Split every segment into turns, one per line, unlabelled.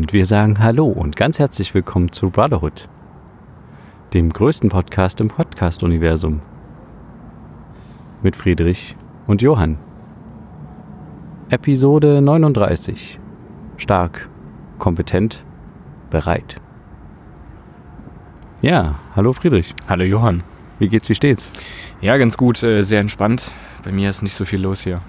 Und wir sagen Hallo und ganz herzlich willkommen zu Brotherhood, dem größten Podcast im Podcast-Universum. Mit Friedrich und Johann. Episode 39. Stark, kompetent, bereit. Ja, hallo Friedrich.
Hallo Johann.
Wie geht's, wie steht's?
Ja, ganz gut, äh, sehr entspannt. Bei mir ist nicht so viel los hier.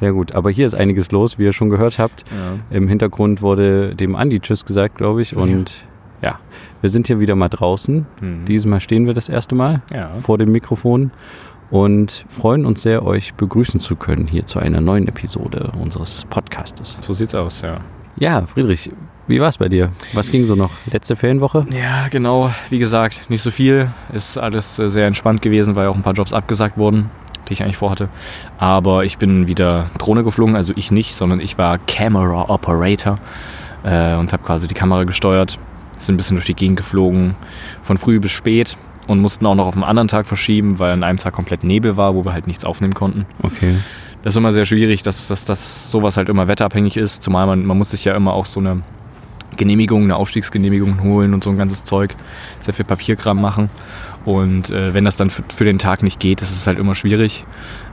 Sehr gut. Aber hier ist einiges los, wie ihr schon gehört habt.
Ja.
Im Hintergrund wurde dem Andi Tschüss gesagt, glaube ich. Und ja. wir sind hier wieder mal draußen.
Mhm.
Diesmal stehen wir das erste Mal
Ja.
vor dem Mikrofon und freuen uns sehr, euch begrüßen zu können hier zu einer neuen Episode unseres Podcastes.
So sieht's aus, ja.
Ja, Friedrich, wie war es bei dir? Was ging so noch? Letzte Ferienwoche?
Ja, genau. Wie gesagt, nicht so viel. Ist alles äh, sehr entspannt gewesen, weil auch ein paar Jobs abgesagt wurden, die ich eigentlich vorhatte. Aber ich bin wieder Drohne geflogen, also ich nicht, sondern ich war Camera Operator äh, und habe quasi die Kamera gesteuert. Sind ein bisschen durch die Gegend geflogen, von früh bis spät und mussten auch noch auf einen anderen Tag verschieben, weil an einem Tag komplett Nebel war, wo wir halt nichts aufnehmen konnten.
Okay.
Das ist immer sehr schwierig, dass, dass, dass sowas halt immer wetterabhängig ist. Zumal man, man muss sich ja immer auch so eine Genehmigung, eine Aufstiegsgenehmigung holen und so ein ganzes Zeug. Sehr viel Papierkram machen. Und äh, wenn das dann für, für den Tag nicht geht, ist es halt immer schwierig,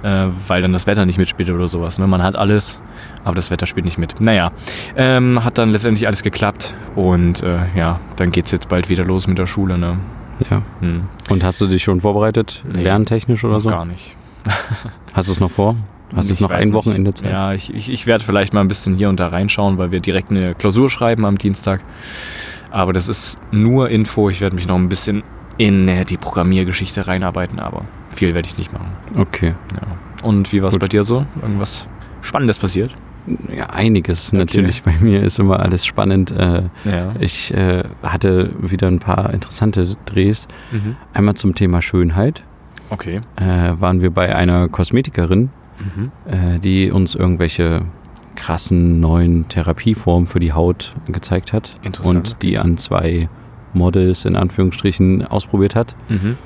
äh, weil dann das Wetter nicht mitspielt oder sowas. Ne? Man hat alles, aber das Wetter spielt nicht mit. Naja, ähm, hat dann letztendlich alles geklappt und äh, ja, dann geht es jetzt bald wieder los mit der Schule. Ne?
Ja.
Hm.
Und hast du dich schon vorbereitet,
Nee,
lerntechnisch oder so?
Gar nicht.
Hast du es noch vor? Hast du jetzt noch ein. Wochenende Zeit?
Ja, ich, ich, ich werde vielleicht mal ein bisschen hier und da reinschauen, weil wir direkt eine Klausur schreiben am Dienstag. Aber das ist nur Info. Ich werde mich noch ein bisschen in äh, die Programmiergeschichte reinarbeiten, aber viel werde ich nicht machen.
Okay.
Ja. Und wie war es bei dir so? Irgendwas Spannendes passiert?
Ja, einiges.
Okay.
Natürlich, bei mir ist immer alles spannend. Äh,
Ja.
Ich äh, hatte wieder ein paar interessante Drehs.
Mhm.
Einmal zum Thema Schönheit.
Okay.
Äh, waren wir bei einer Kosmetikerin,
Mhm.
äh, die uns irgendwelche krassen neuen Therapieformen für die Haut gezeigt hat
Interessant.
und die an zwei Models in Anführungsstrichen ausprobiert hat.
Mhm.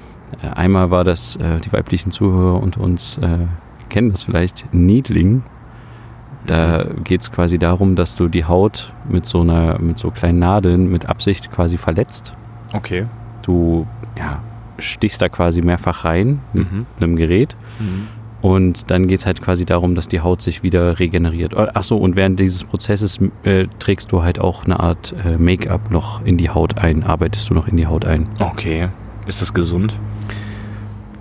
Äh, einmal war das, äh, die weiblichen Zuhörer unter uns äh, kennen das vielleicht, Needling. Da geht es quasi darum, dass du die Haut mit so einer, mit so kleinen Nadeln mit Absicht quasi verletzt.
Okay.
Du ja, stichst da quasi mehrfach rein mit
Mhm.
einem Gerät
Mhm.
Und dann geht es halt quasi darum, dass die Haut sich wieder regeneriert. Achso, und während dieses Prozesses äh, trägst du halt auch eine Art äh, Make-up noch in die Haut ein, arbeitest du noch in die Haut ein.
Okay. Ist das gesund?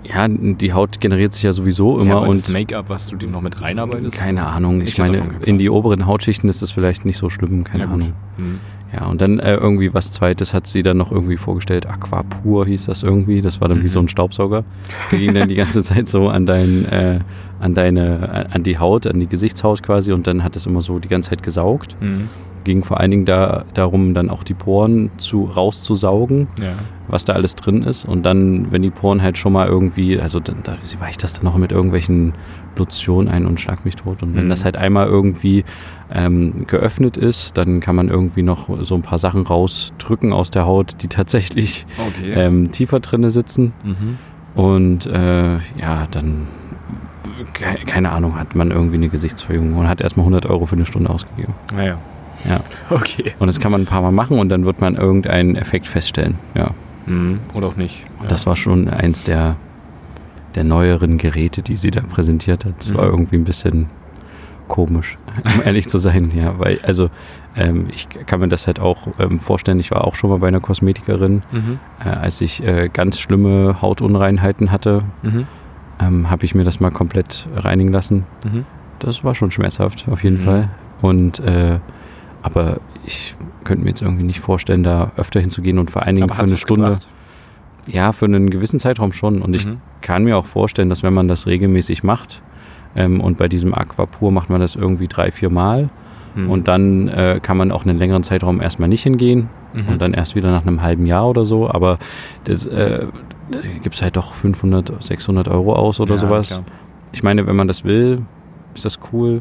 Ja, die Haut generiert sich ja sowieso immer
ja,
und
das Make-up, was du dir noch mit reinarbeitest?
keine Ahnung. Ich,
Ich
meine, in die oberen Hautschichten ist das vielleicht nicht so schlimm, keine
Ja.
Ahnung.
Mhm.
Ja, und dann äh, irgendwie was Zweites hat sie dann noch irgendwie vorgestellt. Aquapur hieß das irgendwie. Das war dann wie
Mhm.
so ein Staubsauger. Der ging dann die ganze Zeit so an dein, äh, an deine, an die Haut, an die Gesichtshaut quasi und dann hat es immer so die ganze Zeit gesaugt.
Mhm.
Ging vor allen Dingen da, darum, dann auch die Poren zu, rauszusaugen,
Ja.
was da alles drin ist. Und dann, wenn die Poren halt schon mal irgendwie, also dann, da, sie weicht das dann noch mit irgendwelchen Lotionen ein und schlag mich tot. Und wenn
Mhm.
das halt einmal irgendwie ähm, geöffnet ist, dann kann man irgendwie noch so ein paar Sachen rausdrücken aus der Haut, die tatsächlich
Okay.
ähm, tiefer drinne sitzen.
mhm.
Und äh, ja, dann, ke- keine Ahnung, hat man irgendwie eine Gesichtsverjüngung und hat erstmal 100 Euro für eine Stunde ausgegeben.
Naja.
Ja.
Okay.
Und das kann man ein paar Mal machen und dann wird man irgendeinen Effekt feststellen. Ja.
Mhm. Oder auch nicht.
Und das war schon eins der, der neueren Geräte, die sie da präsentiert hat. Das war
Mhm.
irgendwie ein bisschen komisch, um ehrlich zu sein. Ja, weil, also ähm, ich kann mir das halt auch ähm, vorstellen. Ich war auch schon mal bei einer Kosmetikerin,
Mhm.
äh, als ich äh, ganz schlimme Hautunreinheiten hatte,
Mhm.
ähm, habe ich mir das mal komplett reinigen lassen.
Mhm.
Das war schon schmerzhaft, auf jeden
Mhm.
Fall. Und äh, aber ich könnte mir jetzt irgendwie nicht vorstellen, da öfter hinzugehen und vor allen Dingen
Aber
für eine Stunde.
gebracht?
Ja, für einen gewissen Zeitraum schon. Und ich
Mhm.
kann mir auch vorstellen, dass wenn man das regelmäßig macht, ähm, und bei diesem Aquapur macht man das irgendwie drei, vier Mal,
Mhm.
und dann äh, kann man auch einen längeren Zeitraum erstmal nicht hingehen
Mhm.
und dann erst wieder nach einem halben Jahr oder so. Aber das äh, gibt es halt doch 500, 600 Euro aus oder
Ja,
sowas.
klar.
Ich meine, wenn man das will, ist das cool.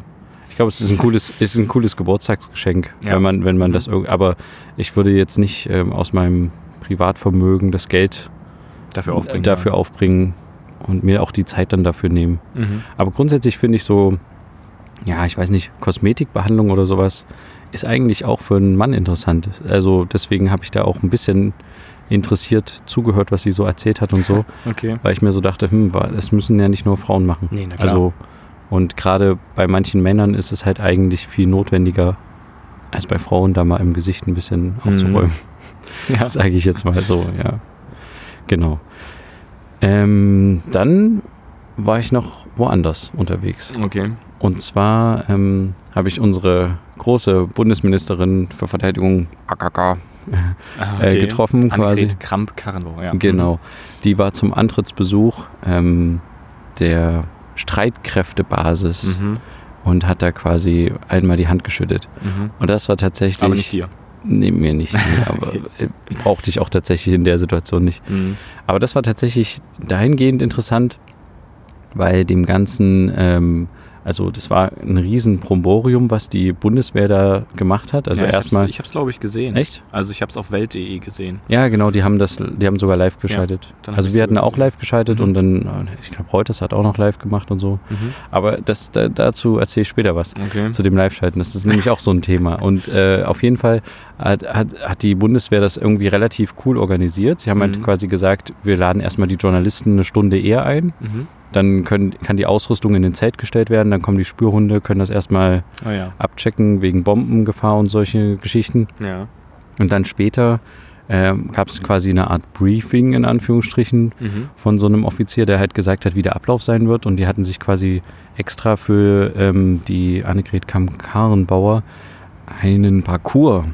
Ich glaube, es ist ein cooles, ist ein cooles Geburtstagsgeschenk,
Ja.
wenn man, wenn man
Mhm.
das irgendwie. Aber ich würde jetzt nicht ähm, aus meinem Privatvermögen das Geld
Dafür aufbringen.
dafür aufbringen und mir auch die Zeit dann dafür nehmen.
Mhm.
Aber grundsätzlich finde ich so, ja, ich weiß nicht, Kosmetikbehandlung oder sowas ist eigentlich auch für einen Mann interessant. Also deswegen habe ich da auch ein bisschen interessiert zugehört, was sie so erzählt hat und so,
Okay.
weil ich mir so dachte, hm, das müssen ja nicht nur Frauen machen.
Nee, na klar.
Also und gerade bei manchen Männern ist es halt eigentlich viel notwendiger, als bei Frauen da mal im Gesicht ein bisschen aufzuräumen.
Ja.
Sage ich jetzt mal so, ja. Genau. Ähm, dann war ich noch woanders unterwegs.
Okay.
Und zwar ähm, habe ich unsere große Bundesministerin für Verteidigung, AKK,
Ah,
Äh, getroffen quasi.
Annegret Kramp-Karrenbauer, ja.
genau, die war zum Antrittsbesuch ähm, der Streitkräftebasis
Mhm.
und hat da quasi einmal die Hand geschüttet.
Mhm.
Und das war tatsächlich.
Aber nicht dir.
Nee, mir nicht. Nee, aber äh, brauchte ich auch tatsächlich in der Situation nicht.
Mhm.
Aber das war tatsächlich dahingehend interessant, weil dem Ganzen, ähm, also das war ein riesen Bromborium, was die Bundeswehr da gemacht hat. Also
ja, ich
erstmal.
hab's- Ich habe es, glaube ich, gesehen.
Echt?
Also ich habe es auf welt.de gesehen.
Ja, genau, die haben das, die haben sogar live geschaltet.
hab
also wir hatten
sogar
auch
gesehen.
live geschaltet
Mhm.
und dann, äh, ich glaube, Reuters hat auch noch live gemacht und so.
Mhm.
Aber das, da, dazu erzähle ich später was.
Okay.
zu dem Live-Schalten. Das ist nämlich auch so ein Thema. Und äh, auf jeden Fall hat, hat, hat die Bundeswehr das irgendwie relativ cool organisiert. Sie haben halt
Mhm.
quasi gesagt, wir laden erstmal die Journalisten eine Stunde eher ein.
Mhm.
Dann können, kann die Ausrüstung in den Zelt gestellt werden. Dann kommen die Spürhunde, können das erstmal
Oh ja.
abchecken wegen Bombengefahr und solche Geschichten.
Ja.
Und dann später ähm, gab es quasi eine Art Briefing in Anführungsstrichen
Mhm.
von so einem Offizier, der halt gesagt hat, wie der Ablauf sein wird. Und die hatten sich quasi extra für ähm, die Annegret Kamm-Karrenbauer einen Parcours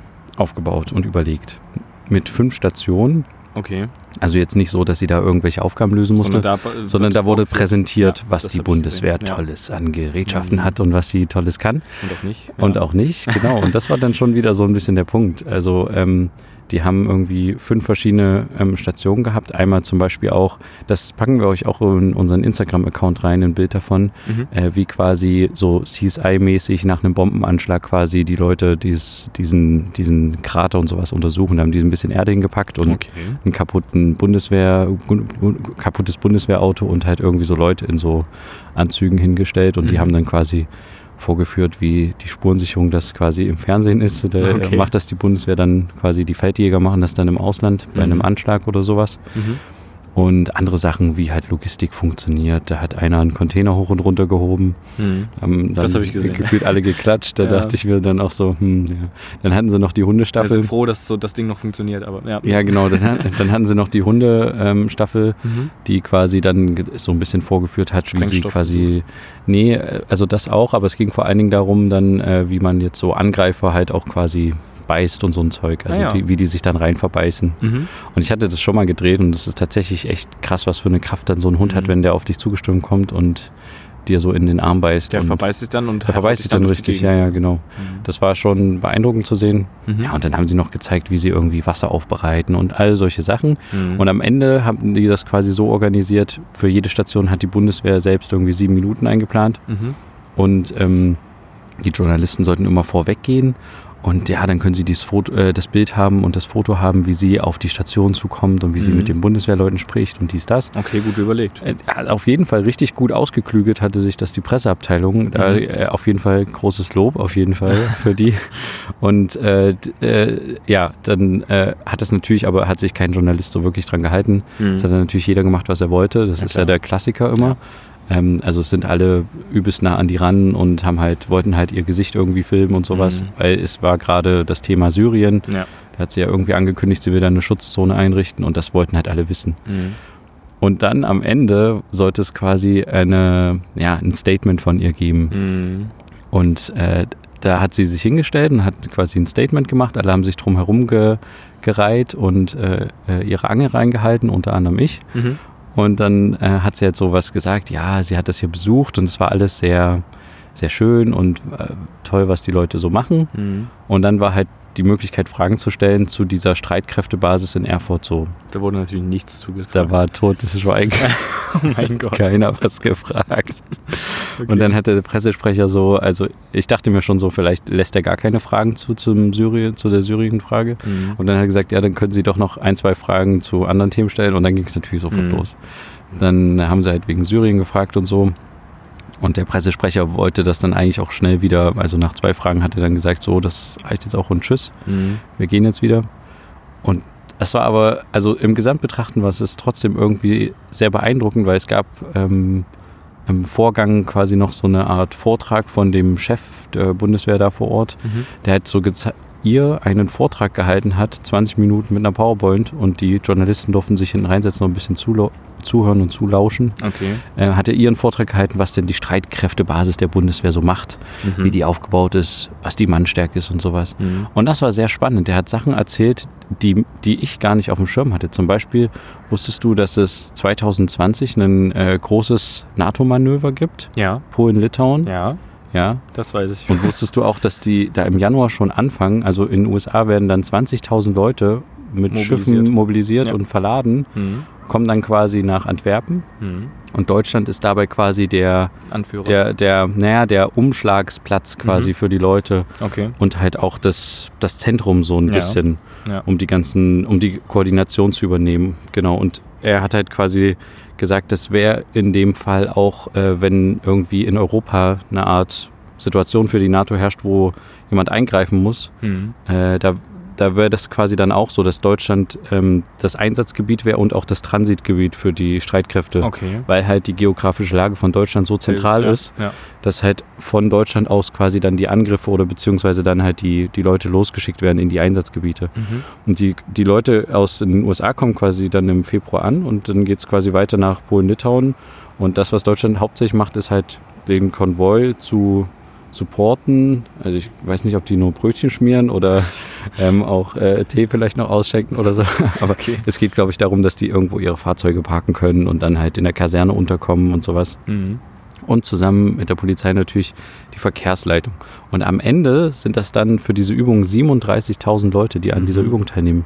aufgebaut und überlegt. Mit fünf Stationen.
Okay.
Also jetzt nicht so, dass sie da irgendwelche Aufgaben lösen musste, sondern da,
Sondern da,
wurde präsentiert,
Ja,
was die Bundeswehr
ja.
Tolles an Gerätschaften
Mhm.
hat und was sie Tolles kann.
Und auch nicht. Ja.
Und auch nicht, genau. Und das war dann schon wieder so ein bisschen der Punkt. Also ähm, die haben irgendwie fünf verschiedene ähm, Stationen gehabt. Einmal zum Beispiel auch, das packen wir euch auch in unseren Instagram-Account rein, ein Bild davon,
Mhm.
äh, wie quasi so CSI-mäßig nach einem Bombenanschlag quasi die Leute dies, diesen, diesen Krater und sowas untersuchen. Da haben die ein bisschen Erde hingepackt und
Okay.
einen kaputten Bundeswehr, kaputtes Bundeswehrauto und halt irgendwie so Leute in so Anzügen hingestellt und die
Mhm.
haben dann quasi vorgeführt, wie die Spurensicherung das quasi im Fernsehen ist. Da
Okay.
macht das die Bundeswehr dann quasi, die Feldjäger machen das dann im Ausland bei
Mhm.
einem Anschlag oder sowas.
Mhm.
Und andere Sachen, wie halt Logistik funktioniert. Da hat einer einen Container hoch und runter gehoben. Haben dann
Das hab ich gesehen.
gefühlt alle geklatscht. Da
Ja.
dachte ich mir dann auch so, hm, ja. Dann hatten sie noch die Hundestaffel.
sind froh, dass so das Ding noch funktioniert, aber ja.
Ja, genau. Dann, dann hatten sie noch die Hundestaffel,
Mhm.
die quasi dann so ein bisschen vorgeführt hat, wie sie quasi. Nee, äh, also das auch, aber es ging vor allen Dingen darum, dann, äh, wie man jetzt so Angreifer halt auch quasi beißt und so ein Zeug. Also
Ah, ja.
die, wie die sich dann rein verbeißen.
Mhm.
Und ich hatte das schon mal gedreht und das ist tatsächlich echt krass, was für eine Kraft dann so ein Hund
Mhm.
hat, wenn der auf dich zugestürmt kommt und dir so in den Arm beißt.
Der verbeißt sich dann und
der verbeißt sich dann
die
richtig, ja, ja, genau.
Mhm.
Das war schon beeindruckend zu sehen.
Mhm.
Ja, und dann haben sie noch gezeigt, wie sie irgendwie Wasser aufbereiten und all solche Sachen.
Mhm.
Und am Ende haben die das quasi so organisiert, für jede Station hat die Bundeswehr selbst irgendwie sieben Minuten eingeplant
Mhm.
und ähm, die Journalisten sollten immer vorweggehen und ja, dann können sie dieses Foto, äh, das Bild haben und das Foto haben, wie sie auf die Station zukommt und wie sie
Mhm.
mit den Bundeswehrleuten spricht und dies, das.
Okay, gut überlegt.
Äh, auf jeden Fall richtig gut ausgeklügelt hatte sich das die Presseabteilung. Da,
Mhm.
äh, auf jeden Fall großes Lob, auf jeden Fall für die. Und äh, äh, ja, dann äh, hat es natürlich, aber hat sich kein Journalist so wirklich dran gehalten.
Mhm.
Es hat dann natürlich jeder gemacht, was er wollte. Das
Ja,
ist
klar.
ja der Klassiker immer. Ähm, also es sind alle übelst nah an die ran und haben halt, wollten halt ihr Gesicht irgendwie filmen und sowas,
Mhm.
weil es war gerade das Thema Syrien.
Ja.
Da hat sie ja irgendwie angekündigt, sie will da eine Schutzzone einrichten und das wollten halt alle wissen.
Mhm.
Und dann am Ende sollte es quasi eine, ja, ein Statement von ihr geben.
Mhm.
Und äh, da hat sie sich hingestellt und hat quasi ein Statement gemacht. Alle haben sich drum herum ge, gereiht und äh, äh, ihre Angel reingehalten, unter anderem ich.
Mhm.
Und dann äh, hat sie jetzt sowas gesagt, ja, sie hat das hier besucht und es war alles sehr, sehr schön und äh, toll, was die Leute so machen.
Mhm.
Und dann war halt die Möglichkeit, Fragen zu stellen zu dieser Streitkräftebasis in Erfurt so.
Da wurde natürlich nichts zugefragt.
Da war totes Schweigen.
oh mein Gott.
keiner was gefragt.
Okay.
Und dann hat der Pressesprecher so, also ich dachte mir schon so, vielleicht lässt er gar keine Fragen zu zum Syrien, zu der Syrien-Frage.
Mhm.
Und dann hat er gesagt, ja, dann können Sie doch noch ein, zwei Fragen zu anderen Themen stellen. Und dann ging es natürlich sofort
Mhm.
los. Dann haben sie halt wegen Syrien gefragt und so. Und der Pressesprecher wollte das dann eigentlich auch schnell wieder, also nach zwei Fragen hat er dann gesagt, so, das reicht jetzt auch und tschüss,
Mhm.
wir gehen jetzt wieder. Und es war aber, also im Gesamtbetrachten war es trotzdem irgendwie sehr beeindruckend, weil es gab ähm, im Vorgang quasi noch so eine Art Vortrag von dem Chef der Bundeswehr da vor Ort,
Mhm.
der hat so geze- ihr einen Vortrag gehalten hat, 20 Minuten mit einer PowerPoint und die Journalisten durften sich hinten reinsetzen und ein bisschen zuhören und zulauschen.
Okay.
Äh, hat er ihren Vortrag gehalten, was denn die Streitkräftebasis der Bundeswehr so macht,
Mhm.
wie die aufgebaut ist, was die Mannstärke ist und sowas.
Mhm.
Und das war sehr spannend. Der hat Sachen erzählt, die, die ich gar nicht auf dem Schirm hatte. Zum Beispiel wusstest du, dass es 2020 ein äh, großes NATO-Manöver gibt,
Ja,
Polen-Litauen.
ja,
ja.
das weiß ich.
Und wusstest du auch, dass die da im Januar schon anfangen? Also in den USA werden dann 20.000 Leute mit
Mobilisiert.
Schiffen mobilisiert
Ja.
und verladen,
Mhm.
kommen dann quasi nach Antwerpen.
Mhm.
Und Deutschland ist dabei quasi der,
Anführer.
der, der, naja, der Umschlagsplatz quasi
Mhm.
für die Leute
okay.
und halt auch das, das Zentrum so ein
Ja.
bisschen,
Ja.
um die ganzen, um die Koordination zu übernehmen. Genau. Und er hat halt quasi gesagt, das wäre in dem Fall auch, äh, wenn irgendwie in Europa eine Art Situation für die NATO herrscht, wo jemand eingreifen muss,
Mhm.
äh, da, da wäre das quasi dann auch so, dass Deutschland ähm, das Einsatzgebiet wäre und auch das Transitgebiet für die Streitkräfte.
Okay.
Weil halt die geografische Lage von Deutschland so zentral
ja.
ist,
Ja.
dass halt von Deutschland aus quasi dann die Angriffe oder beziehungsweise dann halt die, die Leute losgeschickt werden in die Einsatzgebiete.
Mhm.
Und die, die Leute aus den USA kommen quasi dann im Februar an und dann geht es quasi weiter nach Polen-Litauen. Und das, was Deutschland hauptsächlich macht, ist halt den Konvoi zu supporten. Also ich weiß nicht, ob die nur Brötchen schmieren oder ähm, auch äh, Tee vielleicht noch ausschenken oder so. Aber es geht, glaube ich, darum, dass die irgendwo ihre Fahrzeuge parken können und dann halt in der Kaserne unterkommen und sowas
Mhm.
und zusammen mit der Polizei natürlich die Verkehrsleitung. Und am Ende sind das dann für diese Übung 37.000 Leute, die an
Mhm.
dieser Übung teilnehmen.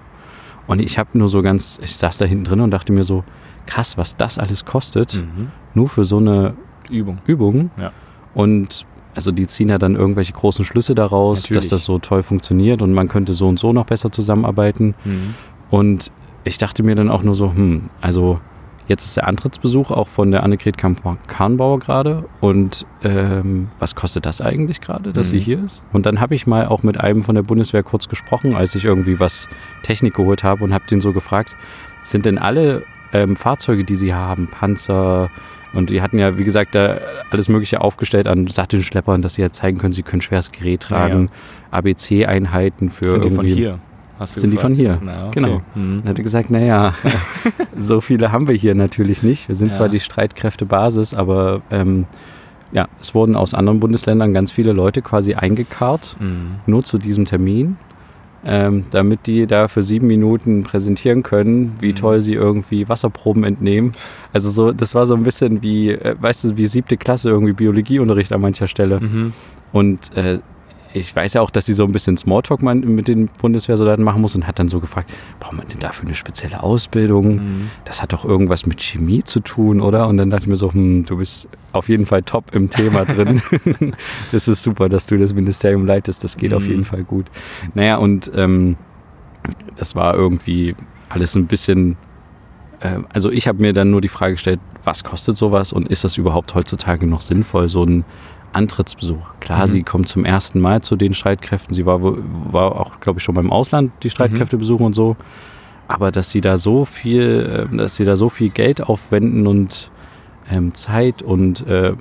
Und ich habe nur so ganz, ich saß da hinten drin und dachte mir so, krass, was das alles kostet,
Mhm.
nur für so eine
Übung.
Übung.
Ja.
Und also die ziehen ja dann irgendwelche großen Schlüsse daraus,
Natürlich.
dass das so toll funktioniert und man könnte so und so noch besser zusammenarbeiten.
Mhm.
Und ich dachte mir dann auch nur so, hm, also jetzt ist der Antrittsbesuch auch von der Annegret Kahnbauer gerade. Und ähm, was kostet das eigentlich gerade, dass sie
Mhm.
hier ist? Und dann habe ich mal auch mit einem von der Bundeswehr kurz gesprochen, als ich irgendwie was Technik geholt habe und habe den so gefragt, sind denn alle ähm, Fahrzeuge, die sie haben, Panzer, und die hatten ja, wie gesagt, da alles Mögliche aufgestellt an Sattelschleppern, dass sie ja zeigen können, sie können schweres Gerät tragen, ABC-Einheiten für
Sind die von hier? Hast du
Sind die
gefragt?
von hier?
Na, okay.
Genau.
Mhm.
Dann hat er gesagt, naja, so viele haben wir hier natürlich nicht. Wir sind
Ja.
zwar die Streitkräftebasis, aber ähm, ja, es wurden aus anderen Bundesländern ganz viele Leute quasi eingekarrt,
Mhm.
nur zu diesem Termin, ähm, damit die da für sieben Minuten präsentieren können, wie
Mhm.
toll sie irgendwie Wasserproben entnehmen. Also so, das war so ein bisschen wie, äh, weißt du, wie siebte Klasse irgendwie Biologieunterricht an mancher Stelle.
Mhm.
Und äh, ich weiß ja auch, dass sie so ein bisschen Smalltalk man mit den Bundeswehrsoldaten machen muss und hat dann so gefragt, braucht man denn dafür eine spezielle Ausbildung?
Mhm.
Das hat doch irgendwas mit Chemie zu tun, oder? Und dann dachte ich mir so, hm, du bist auf jeden Fall top im Thema drin. das ist super, dass du das Ministerium leitest. Das geht auf
Mhm.
jeden Fall gut. Naja, und ähm, das war irgendwie alles ein bisschen. äh, Also ich habe mir dann nur die Frage gestellt, was kostet sowas und ist das überhaupt heutzutage noch sinnvoll, so ein Antrittsbesuch? Klar,
Mhm.
sie kommt zum ersten Mal zu den Streitkräften. Sie war, war auch, glaube ich, schon beim Ausland die Streitkräfte besuchen und so. Aber dass sie da so viel, äh, dass sie da so viel Geld aufwenden und ähm, Zeit und äh,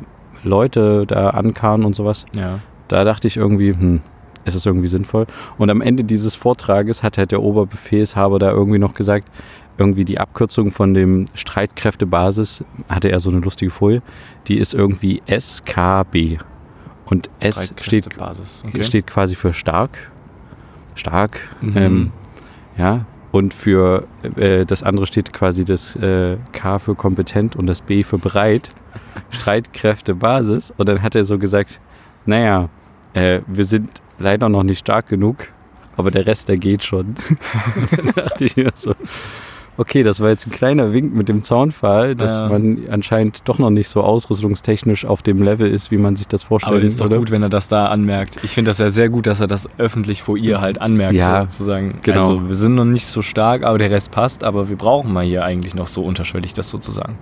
Leute da ankarren und sowas,
Ja.
da dachte ich irgendwie, hm, ist es irgendwie sinnvoll? Und am Ende dieses Vortrages hat halt der Oberbefehlshaber da irgendwie noch gesagt, irgendwie die Abkürzung von dem Streitkräftebasis, hatte er so eine lustige Folie, die ist irgendwie SKB. Und S steht.
Okay.
steht quasi für stark. Stark.
Mhm.
Ähm, ja. Und für äh, das andere steht quasi das äh, K für kompetent und das B für bereit. Streitkräftebasis. Und dann hat er so gesagt, naja, äh, wir sind leider noch nicht stark genug, aber der Rest, der geht schon. dachte ich mir so, okay, das war jetzt ein kleiner Wink mit dem Zaunpfahl, dass
Ja.
man anscheinend doch noch nicht so ausrüstungstechnisch auf dem Level ist, wie man sich das vorstellt.
Aber ist doch
oder?
gut, wenn er das da anmerkt. Ich finde das ja sehr gut, dass er das öffentlich vor ihr halt anmerkt,
Ja,
sozusagen.
genau.
Also wir sind noch nicht so stark, aber der Rest passt, aber wir brauchen mal hier eigentlich noch so unterschwellig das sozusagen.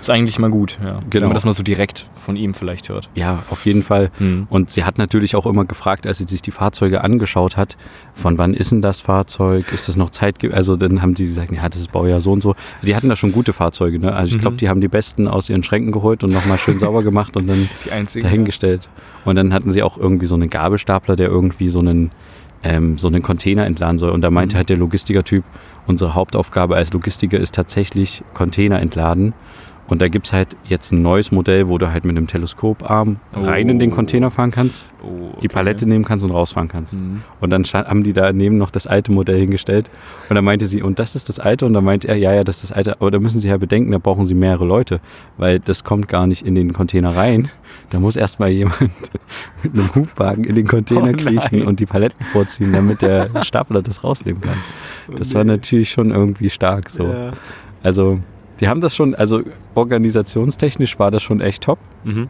Ist eigentlich mal gut, ja. Wenn
Genau.
man das mal so direkt von ihm vielleicht hört.
Ja, auf jeden Fall.
Hm.
Und sie hat natürlich auch immer gefragt, als sie sich die Fahrzeuge angeschaut hat, von wann ist denn das Fahrzeug? Ist das noch Zeit? Also dann haben die gesagt, ja, das ist Baujahr so und so. Die hatten da schon gute Fahrzeuge, ne? Also ich glaube,
Mhm.
die haben die besten aus ihren Schränken geholt und nochmal schön sauber gemacht und dann
Die einzige.
dahingestellt. Und dann hatten sie auch irgendwie so einen Gabelstapler, der irgendwie so einen, ähm, so einen Container entladen soll. Und da meinte
Mhm.
halt der Logistiker-Typ, unsere Hauptaufgabe als Logistiker ist tatsächlich Container entladen. Und da gibt's halt jetzt ein neues Modell, wo du halt mit einem Teleskoparm rein in den
Oh.
Container fahren kannst,
Oh,
die Palette nehmen kannst und rausfahren kannst.
Mhm.
Und dann haben die daneben noch das alte Modell hingestellt. Und dann meinte sie, und das ist das alte? Und dann meinte er, ja, ja, das ist das alte. Aber da müssen Sie ja bedenken, da brauchen Sie mehrere Leute, weil das kommt gar nicht in den Container rein. Da muss erstmal jemand mit einem Hubwagen in den Container
Oh
kriechen und die Paletten vorziehen, damit der Stapler das rausnehmen kann. Das war natürlich schon irgendwie stark so.
Ja.
Also, die haben das schon, also organisationstechnisch war das schon echt top.
Mhm.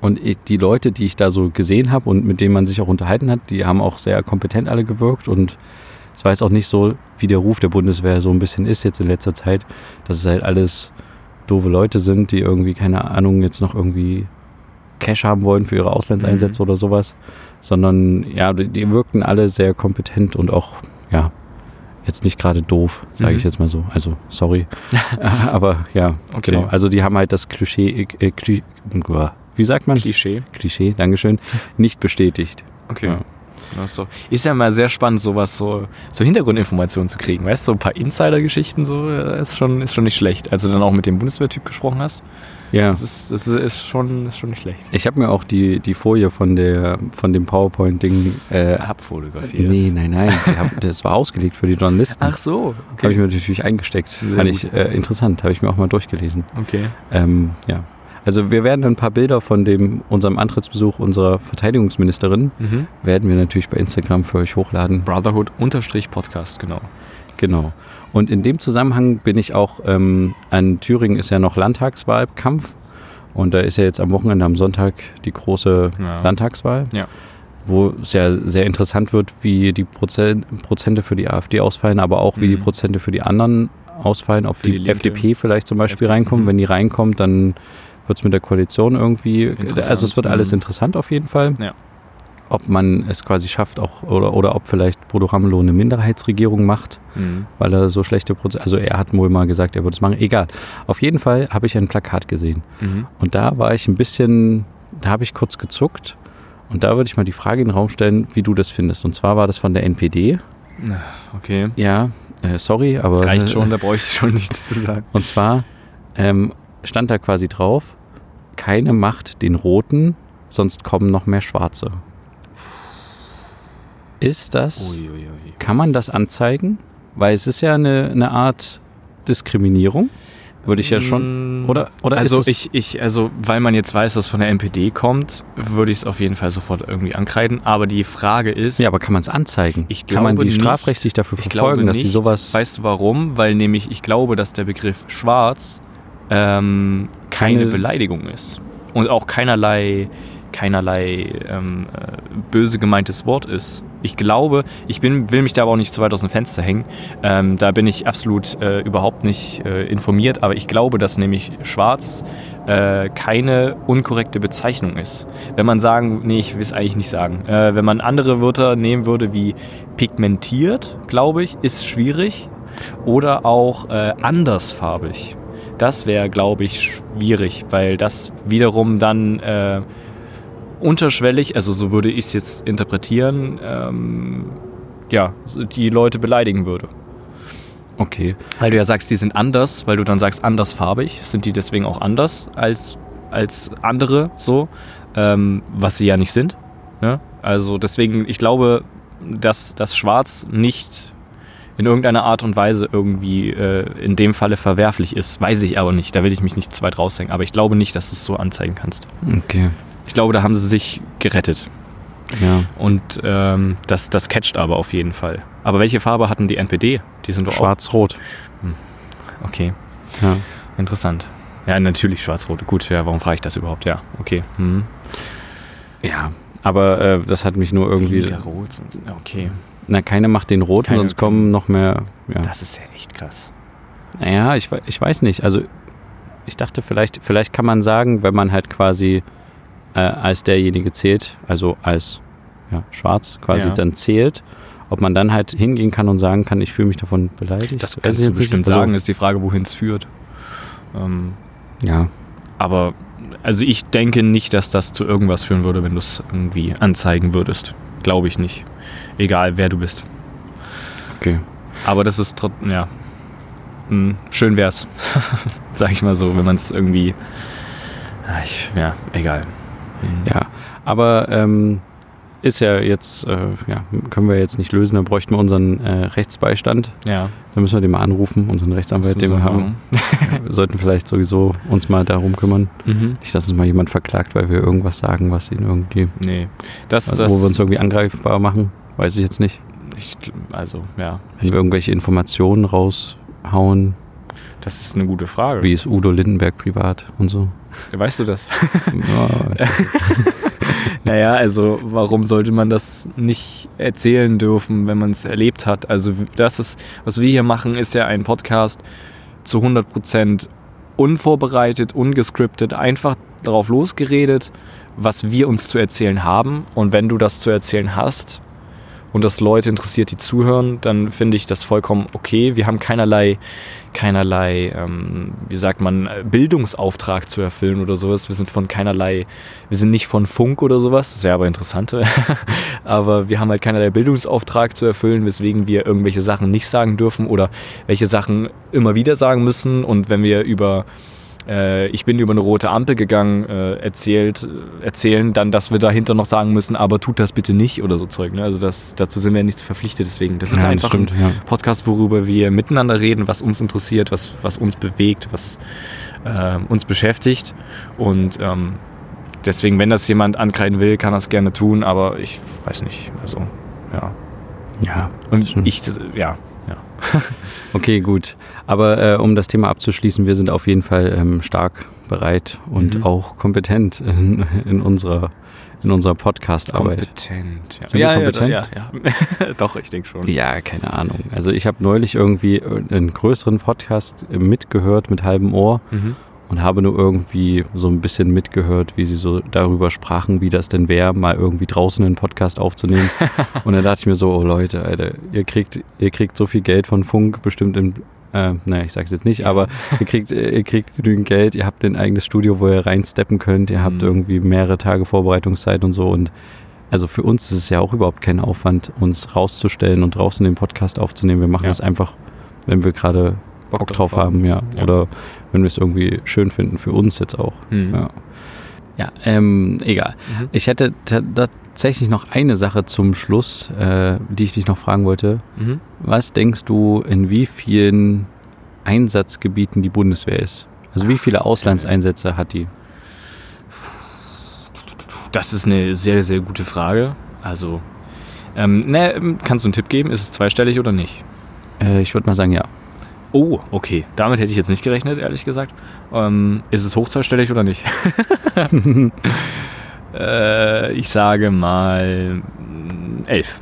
Und ich, die Leute, die ich da so gesehen habe und mit denen man sich auch unterhalten hat, die haben auch sehr kompetent alle gewirkt. Und es war jetzt auch nicht so, wie der Ruf der Bundeswehr so ein bisschen ist jetzt in letzter Zeit, dass es halt alles doofe Leute sind, die irgendwie, keine Ahnung, jetzt noch irgendwie Cash haben wollen für ihre Auslandseinsätze oder sowas. Sondern ja, die, die wirkten alle sehr kompetent und auch, ja, jetzt nicht gerade doof, sage
Mhm.
ich jetzt mal so. Also, sorry. Aber ja,
Okay.
genau. Also die haben halt das Klischee, äh, äh, Kli- wie sagt man?
Klischee.
Klischee, Dankeschön, nicht bestätigt.
Okay.
Ja.
So. ist ja mal sehr spannend, sowas so, so Hintergrundinformationen zu kriegen. Weißt du, so ein paar Insider-Geschichten so äh, ist schon, ist schon nicht schlecht. Als du dann auch mit dem Bundeswehrtyp gesprochen hast,
Ja.
das ist, das ist, schon, ist schon nicht schlecht.
Ich habe mir auch die, die Folie von, der, von dem PowerPoint-Ding. Äh,
Abfotografiert.
nee, nein, nein. Die hab, das war ausgelegt für die Journalisten.
Ach so.
Habe ich mir natürlich eingesteckt.
Sehr
Fand
gut.
ich äh, interessant. Habe ich mir auch mal durchgelesen.
Okay.
Ähm, ja. Also wir werden ein paar Bilder von dem, unserem Antrittsbesuch unserer Verteidigungsministerin
Mhm.
werden wir natürlich bei Instagram für euch hochladen.
Brotherhood-Podcast, genau.
Genau. Und in dem Zusammenhang bin ich auch, ähm, an Thüringen ist ja noch Landtagswahlkampf. Und da ist ja jetzt am Wochenende, am Sonntag, die große
Ja.
Landtagswahl.
Ja.
Wo es ja sehr interessant wird, wie die Prozen Prozente für die AfD ausfallen, aber auch wie die
Mhm.
Prozente für die anderen ausfallen. Ob
Für
die,
die.
FDP vielleicht zum Beispiel
FDP,
reinkommt.
mhm.
Wenn die reinkommt, dann wird es mit der Koalition irgendwie. Also es wird alles
Mhm.
interessant auf jeden Fall.
Ja.
Ob man es quasi schafft, auch oder, oder ob vielleicht Bodo Ramelow eine Minderheitsregierung macht
Mhm.
weil er so schlechte Prozesse, also er hat wohl mal gesagt, er würde es machen. Egal. Auf jeden Fall habe ich ein Plakat gesehen.
Mhm.
Und da war ich ein bisschen, da habe ich kurz gezuckt. Und da würde ich mal die Frage in den Raum stellen, wie du das findest. Und zwar war das von der NPD.
Okay.
Ja, äh, sorry, aber.
Reicht schon, da brauche ich schon nichts zu sagen.
Und zwar ähm, stand da quasi drauf: keine Macht den Roten, sonst kommen noch mehr Schwarze. Ist das.
Uiuiui.
Kann man das anzeigen? Weil es ist ja eine, eine Art Diskriminierung, würde ich ja schon.
Mm,
Oder, oder
also
ist es,
ich, ich, also weil man jetzt weiß, dass von der NPD kommt, würde ich es auf jeden Fall sofort irgendwie ankreiden. Aber die Frage ist,
Ja, aber kann man es anzeigen?
Ich
kann man die
nicht.
strafrechtlich dafür verfolgen, dass
nicht.
die sowas.
Weißt du warum? Weil nämlich ich glaube, dass der Begriff Schwarz ähm, keine,
Keine-
Beleidigung ist und auch keinerlei keinerlei ähm, äh, böse gemeintes Wort ist. Ich glaube, ich bin, will mich da aber auch nicht zu weit aus dem Fenster hängen. Ähm, da bin ich absolut äh, überhaupt nicht äh, informiert, aber ich glaube, dass nämlich Schwarz äh, keine unkorrekte Bezeichnung ist. Wenn man sagen, nee, ich will es eigentlich nicht sagen. Äh, wenn man andere Wörter nehmen würde wie pigmentiert, glaube ich, ist schwierig. Oder auch äh, andersfarbig. Das wäre, glaube ich, schwierig, weil das wiederum dann äh, unterschwellig, also so würde ich es jetzt interpretieren, ähm, ja, die Leute beleidigen würde.
Okay.
Weil du ja sagst, die sind anders, weil du dann sagst andersfarbig, sind die deswegen auch anders als, als andere so, ähm, was sie ja nicht sind. Ne? Also deswegen, ich glaube, dass das Schwarz nicht in irgendeiner Art und Weise irgendwie äh, in dem Falle verwerflich ist. Weiß ich aber nicht, da will ich mich nicht zu weit raushängen. Aber ich glaube nicht, dass du es so anzeigen kannst.
Okay.
Ich glaube, da haben sie sich gerettet.
Ja.
Und ähm, das, das catcht aber auf jeden Fall. Aber welche Farbe hatten die NPD? Die sind doch
Schwarz-Rot.
okay.
Ja.
Interessant. Ja, natürlich schwarz-rote. Gut, ja, warum frage ich das überhaupt? Ja, okay. Mhm.
Ja, aber äh, das hat mich nur irgendwie.
Weniger rot. sind- Okay.
Na, keine macht den roten,
Keine-
sonst kommen noch mehr. Ja.
Das ist ja echt krass.
Naja, ich, ich weiß nicht. Also ich dachte, vielleicht, vielleicht kann man sagen, wenn man halt quasi äh, als derjenige zählt, also als ja, schwarz quasi
Ja.
dann zählt, ob man dann halt hingehen kann und sagen kann, ich fühle mich davon beleidigt.
Das kannst du
jetzt
bestimmt
Also,
sagen, ist die Frage, wohin es führt. Ähm,
Ja,
aber also ich denke nicht, dass das zu irgendwas führen würde, wenn du es irgendwie anzeigen würdest. Glaube ich nicht. Egal, wer du bist.
okay.
Aber das ist trotzdem, ja. Hm, schön wär's. Sag ich mal so, wenn man es irgendwie. Ah, Ich, ja, egal. Hm.
Ja, aber ähm, ist ja jetzt, äh, ja, können wir jetzt nicht lösen, da bräuchten wir unseren äh, Rechtsbeistand.
Ja.
Da müssen wir den mal anrufen, unseren Rechtsanwalt, den wir haben. Wir sollten vielleicht sowieso uns mal darum kümmern.
Mhm.
Nicht, dass uns mal jemand verklagt, weil wir irgendwas sagen, was ihn irgendwie,
Nee. Das,
also,
das,
wo wir uns irgendwie angreifbar machen. Weiß ich jetzt nicht.
ich, also, ja.
Wenn wir irgendwelche Informationen raushauen,
Das ist eine gute Frage.
wie ist Udo Lindenberg privat und so.
Weißt du das?
Ja, weiß ich.
Naja, also warum sollte man das nicht erzählen dürfen, wenn man es erlebt hat? Also das ist, was wir hier machen, ist ja ein Podcast zu 100% unvorbereitet, ungescriptet, einfach darauf losgeredet, was wir uns zu erzählen haben. Und wenn du das zu erzählen hast und das Leute interessiert, die zuhören, dann finde ich das vollkommen okay. Wir haben keinerlei, keinerlei, ähm, wie sagt man, Bildungsauftrag zu erfüllen oder sowas. Wir sind von keinerlei, wir sind nicht von Funk oder sowas, das wäre aber interessant. aber wir haben halt keinerlei Bildungsauftrag zu erfüllen, weswegen wir irgendwelche Sachen nicht sagen dürfen oder welche Sachen immer wieder sagen müssen. Und wenn wir über äh, ich bin über eine rote Ampel gegangen, äh, erzählt, erzählen, dann, dass wir dahinter noch sagen müssen, aber tut das bitte nicht oder so Zeug. Ne? Also das, dazu sind wir nicht verpflichtet. Deswegen, das ist
Ja, das
einfach
stimmt,
ein
ja.
Podcast, worüber wir miteinander reden, was uns interessiert, was, was uns bewegt, was äh, uns beschäftigt. Und ähm, deswegen, wenn das jemand ankreiden will, kann er es gerne tun, aber ich weiß nicht. Also, ja.
ja.
Und ich, das- ja, ja.
Okay, gut. Aber äh, um das Thema abzuschließen, wir sind auf jeden Fall ähm, stark bereit und
Mhm.
auch kompetent in, in unserer, in unserer Podcast-Arbeit.
Kompetent. Ja,
Sind
ja,
kompetent?
ja, ja, ja. Doch, ich denke schon.
Ja, keine Ahnung. Also ich habe neulich irgendwie einen größeren Podcast mitgehört mit halbem Ohr
Mhm.
Und habe nur irgendwie so ein bisschen mitgehört, wie sie so darüber sprachen, wie das denn wäre, mal irgendwie draußen einen Podcast aufzunehmen. und dann dachte ich mir so, oh Leute, Alter, ihr kriegt, ihr kriegt so viel Geld von Funk, bestimmt im, äh, naja, ich sag's jetzt nicht, aber ihr kriegt, ihr kriegt genügend Geld, ihr habt ein eigenes Studio, wo ihr reinsteppen könnt, ihr habt
Mhm.
irgendwie mehrere Tage Vorbereitungszeit und so und also für uns ist es ja auch überhaupt kein Aufwand, uns rauszustellen und draußen den Podcast aufzunehmen. Wir machen
Ja.
das einfach, wenn wir gerade Bock, drauf haben, ja.
Ja.
Oder wenn wir es irgendwie schön finden, für uns jetzt auch.
Mhm.
Ja, ja ähm, egal.
Mhm.
Ich hätte ta- tatsächlich noch eine Sache zum Schluss, äh, die ich dich noch fragen wollte.
Mhm.
Was denkst du, in wie vielen Einsatzgebieten die Bundeswehr ist? Also wie viele Auslandseinsätze hat die?
Das ist eine sehr, sehr gute Frage. Also, ähm, ne, kannst du einen Tipp geben? Ist es zweistellig oder nicht?
Äh, ich würde mal sagen, ja.
Oh, okay. Damit hätte ich jetzt nicht gerechnet, ehrlich gesagt. Ähm, ist es hochzweistellig oder nicht? äh, ich sage mal mm, elf.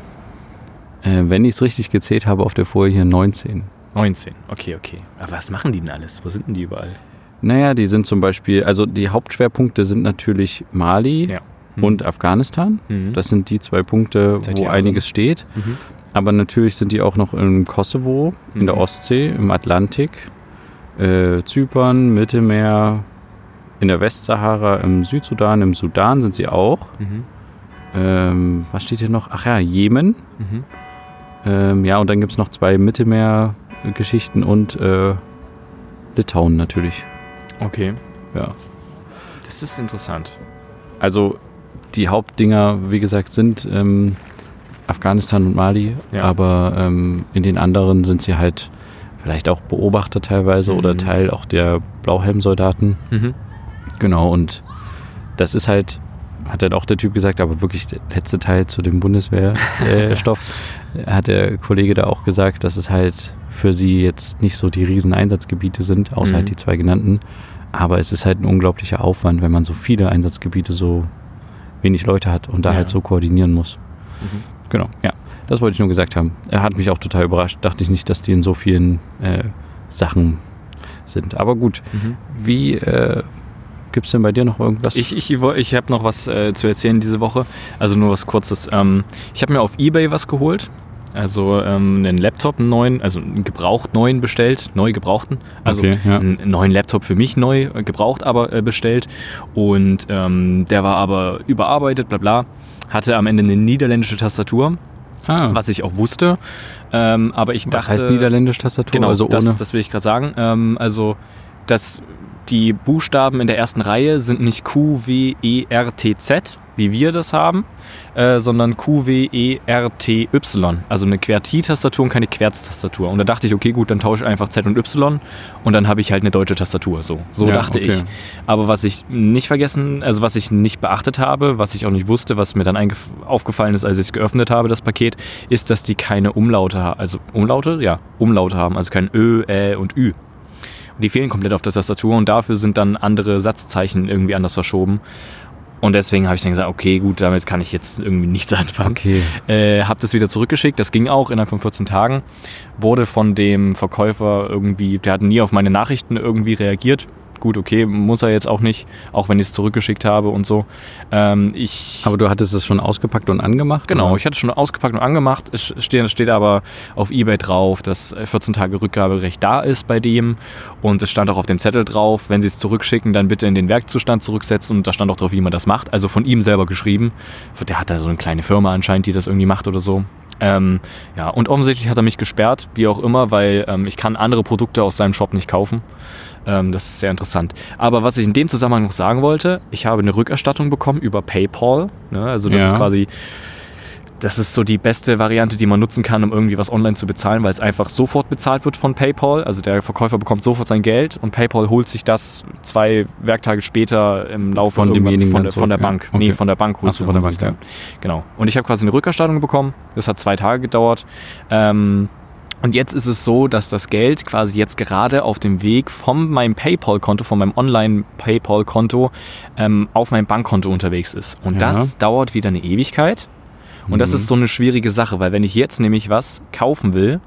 Äh, wenn ich es richtig gezählt habe, auf der Folie hier 19.
19. Okay, okay. Aber was machen die denn alles? Wo sind denn die überall?
Naja, die sind zum Beispiel, also die Hauptschwerpunkte sind natürlich Mali
Ja. Hm.
und Afghanistan.
Mhm.
Das sind die zwei Punkte,
Seit
wo einiges steht.
Mhm.
Aber natürlich sind die auch noch im Kosovo, in der
Mhm.
Ostsee, im Atlantik, äh, Zypern, Mittelmeer, in der Westsahara, im Südsudan, im Sudan sind sie auch.
Mhm.
Ähm, was steht hier noch? Ach ja, Jemen.
Mhm.
Ähm, ja, und dann gibt es noch zwei Mittelmeergeschichten und äh, Litauen natürlich.
Okay.
Ja.
Das ist interessant.
Also die Hauptdinger, wie gesagt, sind ähm, Afghanistan und Mali,
Ja.
aber ähm, in den anderen sind sie halt vielleicht auch Beobachter teilweise oder
Mhm.
Teil auch der Blauhelmsoldaten.
Mhm.
Genau, und das ist halt, hat dann auch der Typ gesagt, aber wirklich der letzte Teil zu dem Bundeswehrstoff, äh, hat der Kollege da auch gesagt, dass es halt für sie jetzt nicht so die riesen Einsatzgebiete sind, außer
Mhm.
halt die zwei genannten. Aber es ist halt ein unglaublicher Aufwand, wenn man so viele Einsatzgebiete so wenig Leute hat und da
Ja.
halt so koordinieren muss.
Mhm.
Genau, ja. Das wollte ich nur gesagt haben. Er hat mich auch total überrascht. Dachte ich nicht, dass die in so vielen äh, Sachen sind. Aber gut,
Mhm.
wie äh, gibt es denn bei dir noch irgendwas?
Ich, ich, ich habe noch was äh, zu erzählen diese Woche. Also nur was Kurzes. Ähm, ich habe mir auf Ebay was geholt. Also ähm, einen Laptop, einen neuen, also einen gebraucht neuen bestellt, neu gebrauchten. Also
Okay, ja.
einen neuen Laptop für mich neu, äh, gebraucht aber äh, bestellt. Und ähm, der war aber überarbeitet, bla bla. Hatte am Ende eine niederländische Tastatur,
ah,
was ich auch wusste. Ähm, aber ich
was
dachte.
heißt niederländisch Tastatur?
Genau,
also ohne.
das, das will ich gerade sagen. Ähm, also, dass die Buchstaben in der ersten Reihe sind nicht Q, W, E, R, T, Z, wie wir das haben, äh, sondern Q, W, E, R, T, Y. Also eine QWERTY-Tastatur und keine Querz-Tastatur. Und da dachte ich, okay, gut, dann tausche ich einfach Z und Y und dann habe ich halt eine deutsche Tastatur. So, so
Ja,
dachte
okay.
ich. Aber was ich nicht vergessen, also was ich nicht beachtet habe, was ich auch nicht wusste, was mir dann aufgefallen ist, als ich es geöffnet habe, das Paket, ist, dass die keine Umlaute haben. Also Umlaute? Ja, Umlaute haben. Also kein Ö, Ä und Ü. Die fehlen komplett auf der Tastatur und dafür sind dann andere Satzzeichen irgendwie anders verschoben. Und deswegen habe ich dann gesagt, okay, gut, damit kann ich jetzt irgendwie nichts anfangen.
Okay.
Äh, hab das wieder zurückgeschickt, das ging auch innerhalb von 14 Tagen. Wurde von dem Verkäufer irgendwie, der hat nie auf meine Nachrichten irgendwie reagiert. Gut, okay, muss er jetzt auch nicht, auch wenn ich es zurückgeschickt habe und so. Ähm, ich
Aber du hattest es schon ausgepackt und angemacht?
Genau,
oder?
ich hatte es schon ausgepackt und angemacht. Es steht, steht aber auf Ebay drauf, dass 14 Tage Rückgaberecht da ist bei dem. Und es stand auch auf dem Zettel drauf, wenn Sie es zurückschicken, dann bitte in den Werkzustand zurücksetzen. Und da stand auch drauf, wie man das macht. Also von ihm selber geschrieben. Der hat da so eine kleine Firma anscheinend, die das irgendwie macht oder so. Ähm, ja, und offensichtlich hat er mich gesperrt, wie auch immer, weil ähm, ich kann andere Produkte aus seinem Shop nicht kaufen. Ähm, das ist sehr interessant. Aber was ich in dem Zusammenhang noch sagen wollte, ich habe eine Rückerstattung bekommen über PayPal. Ne? Also das
Ja.
ist quasi das ist so die beste Variante, die man nutzen kann, um irgendwie was online zu bezahlen, weil es einfach sofort bezahlt wird von PayPal. Also der Verkäufer bekommt sofort sein Geld und PayPal holt sich das zwei Werktage später im Laufe
Von demjenigen
von, der, von der
zurück, ja.
Bank.
Okay.
Nee, von der Bank
Ach so, von der Bank,
dann. Genau. Und ich habe quasi eine Rückerstattung bekommen. Das hat zwei Tage gedauert. Ähm, und jetzt ist es so, dass das Geld quasi jetzt gerade auf dem Weg von meinem PayPal-Konto, von meinem Online-PayPal-Konto ähm, auf mein Bankkonto unterwegs ist. Und
Ja.
das dauert wieder eine Ewigkeit. Und das
Mhm.
ist so eine schwierige Sache, weil wenn ich jetzt nämlich was kaufen will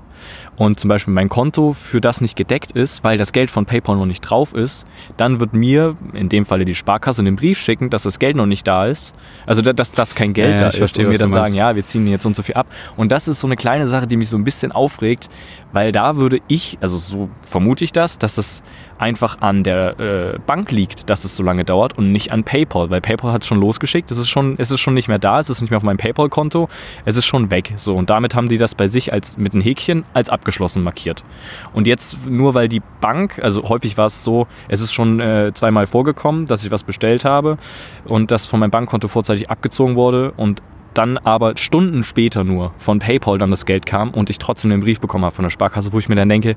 und zum Beispiel mein Konto für das nicht gedeckt ist, weil das Geld von PayPal noch nicht drauf ist, dann wird mir, in dem Falle die Sparkasse, einen Brief schicken, dass das Geld noch nicht da ist. Also da- dass, dass kein Geld
Ja,
da
ich
ist
verstehe,
und mir dann sagen, ja, wir ziehen jetzt und so viel ab. Und das ist so eine kleine Sache, die mich so ein bisschen aufregt, weil da würde ich, also so vermute ich das, dass das einfach an der äh, Bank liegt, dass es so lange dauert und nicht an PayPal, weil PayPal hat es schon losgeschickt, es ist schon, es ist schon nicht mehr da, es ist nicht mehr auf meinem PayPal-Konto, es ist schon weg. So, und damit haben die das bei sich als mit einem Häkchen als abgeschlossen markiert. Und jetzt nur weil die Bank, also häufig war es so, es ist schon äh, zweimal vorgekommen, dass ich was bestellt habe und das von meinem Bankkonto vorzeitig abgezogen wurde und dann aber Stunden später nur von PayPal dann das Geld kam und ich trotzdem den Brief bekommen habe von der Sparkasse, wo ich mir dann denke,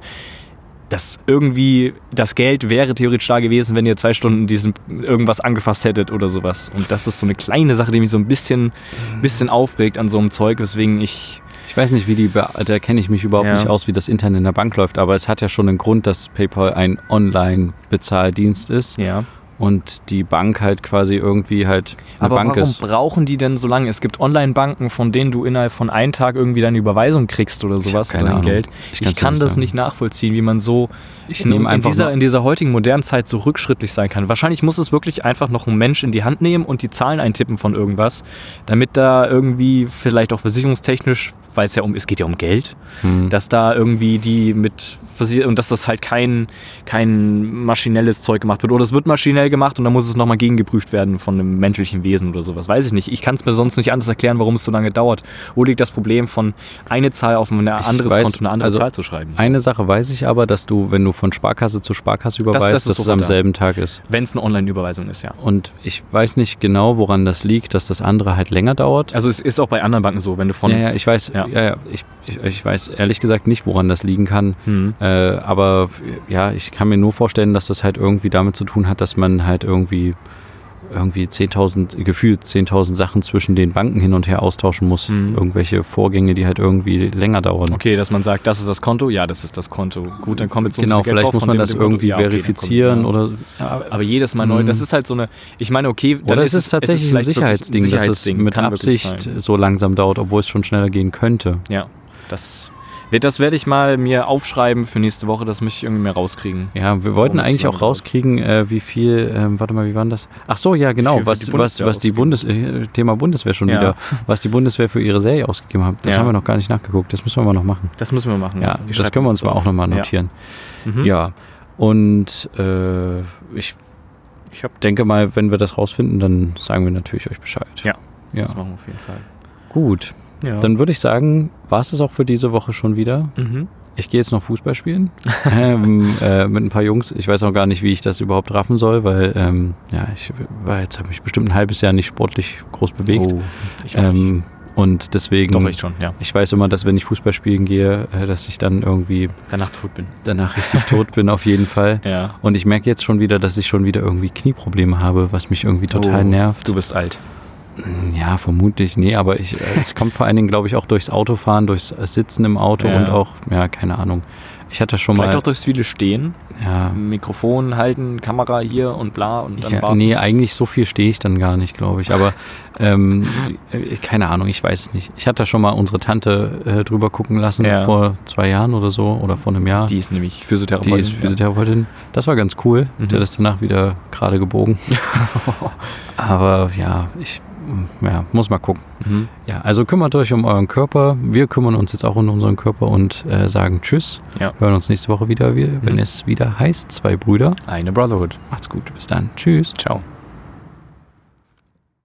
dass irgendwie das Geld wäre theoretisch da gewesen, wenn ihr zwei Stunden diesen irgendwas angefasst hättet oder sowas. Und das ist so eine kleine Sache, die mich so ein bisschen, bisschen aufregt an so einem Zeug, weswegen ich
Ich weiß nicht, wie die, da kenne ich mich überhaupt
Ja.
nicht aus, wie das Internet in der Bank läuft, aber es hat ja schon einen Grund, dass PayPal ein Online-Bezahldienst ist
ja.
Und die Bank halt quasi irgendwie halt eine
Aber
Bank
warum
ist.
brauchen die denn so lange? Es gibt Online-Banken, von denen du innerhalb von einem Tag irgendwie deine Überweisung kriegst oder sowas oder dein
Ahnung.
Geld.
Ich
Ich, kann
nicht
das
sagen.
nicht nachvollziehen, wie man so
Ich
in, in, dieser, in dieser heutigen modernen Zeit so rückschrittlich sein kann. Wahrscheinlich muss es wirklich einfach noch ein Mensch in die Hand nehmen und die Zahlen eintippen von irgendwas, damit da irgendwie vielleicht auch versicherungstechnisch, weil es ja um, es geht ja um Geld,
Hm.
dass da irgendwie die mit und dass das halt kein, kein maschinelles Zeug gemacht wird. Oder es wird maschinell gemacht und dann muss es nochmal gegengeprüft werden von einem menschlichen Wesen oder sowas. Weiß ich nicht. Ich kann es mir sonst nicht anders erklären, warum es so lange dauert. Wo liegt das Problem von eine Zahl auf ein anderes
weiß,
Konto eine andere
also
Zahl zu schreiben?
Eine Sache weiß ich aber, dass du, wenn du von Sparkasse zu Sparkasse überweist,
das ist
dass es am selben Tag ist.
Wenn es eine Online-Überweisung ist, ja.
Und ich weiß nicht genau, woran das liegt, dass das andere halt länger dauert.
Also es ist auch bei anderen Banken so, wenn du von...
ja, ja, ich weiß, ja.
Ja.
Ja, ich, ich, ich weiß ehrlich gesagt nicht, woran das liegen kann.
Hm.
Äh, aber ja, ich kann mir nur vorstellen, dass das halt irgendwie damit zu tun hat, dass man halt irgendwie irgendwie 10.000, gefühlt 10.000 Sachen zwischen den Banken hin und her austauschen muss.
Mhm.
Irgendwelche Vorgänge, die halt irgendwie länger dauern.
Okay, dass man sagt, das ist das Konto, ja, das ist das Konto. Gut, dann kommt jetzt
Genau, vielleicht
drauf
muss man
dem
das irgendwie
Ja, okay,
verifizieren
kommt- ja.
oder. Ja,
Aber jedes Mal neu,
Mhm.
das ist halt so eine, ich meine, okay, dann ist
es ist tatsächlich ein
wirklich
Sicherheitsding, dass es
Sicherheitsding,
mit Absicht so langsam dauert, obwohl es schon schneller gehen könnte.
Ja, das, das werde ich mal mir aufschreiben für nächste Woche, das möchte ich irgendwie mehr rauskriegen.
Ja, wir wollten
Warum
eigentlich auch rauskriegen, äh, wie viel, ähm, warte mal, wie war denn das? Ach so, ja, genau, was,
die
was,
Bundeswehr
was die. Bundes, äh, Thema Bundeswehr schon
Ja.
wieder, was die Bundeswehr für ihre Serie ausgegeben hat. Das
Ja.
haben wir noch gar nicht nachgeguckt, das müssen wir mal noch machen.
Das müssen wir machen.
Ja,
Ich
das können wir uns mal
auf.
auch nochmal
Ja.
notieren.
Mhm.
Ja, und äh, ich, ich denke mal, wenn wir das rausfinden, dann sagen wir natürlich euch Bescheid.
Ja.
ja.
Das machen wir auf jeden Fall.
Gut,
Ja.
dann würde ich sagen, war es das auch für diese Woche schon wieder.
mhm.
Ich gehe jetzt noch Fußball spielen ähm, äh, mit ein paar Jungs. Ich weiß auch gar nicht, wie ich das überhaupt raffen soll, weil ähm, ja, ich war jetzt habe mich bestimmt ein halbes Jahr nicht sportlich groß bewegt.
Oh, ich auch
ähm, und deswegen,
Doch, ich schon, ja.
ich weiß immer, dass wenn ich Fußball spielen gehe, äh, dass ich dann irgendwie
Danach tot bin.
danach richtig tot bin auf jeden Fall.
Ja.
Und ich merke jetzt schon wieder, dass ich schon wieder irgendwie Knieprobleme habe, was mich irgendwie total
Oh,
nervt.
Du bist alt.
Ja, vermutlich. Nee, aber ich, äh, es kommt vor allen Dingen, glaube ich, auch durchs Autofahren, durchs Sitzen im Auto
Ja.
und auch, ja, keine Ahnung. Ich hatte schon
Vielleicht
mal.
auch durchs viele Stehen,
ja,
Mikrofon halten, Kamera hier und bla und dann
ja,
warten.
nee, eigentlich so viel stehe ich dann gar nicht, glaube ich. Aber ähm, äh, keine Ahnung, ich weiß es nicht. Ich hatte schon mal unsere Tante äh, drüber gucken lassen
Ja.
vor zwei Jahren oder so oder vor einem Jahr.
Die ist nämlich
Die
Physiotherapeutin.
ist Physiotherapeutin. Das war ganz cool.
Mhm.
Der hat das danach wieder gerade gebogen. Aber ja, ich ja, muss mal gucken.
Mhm.
Ja, also kümmert euch um euren Körper. Wir kümmern uns jetzt auch um unseren Körper und äh, sagen Tschüss.
Ja.
Hören uns nächste Woche wieder, wenn
Mhm.
es wieder heißt, zwei Brüder.
Eine Brotherhood.
Macht's gut. Bis dann. Tschüss.
Ciao.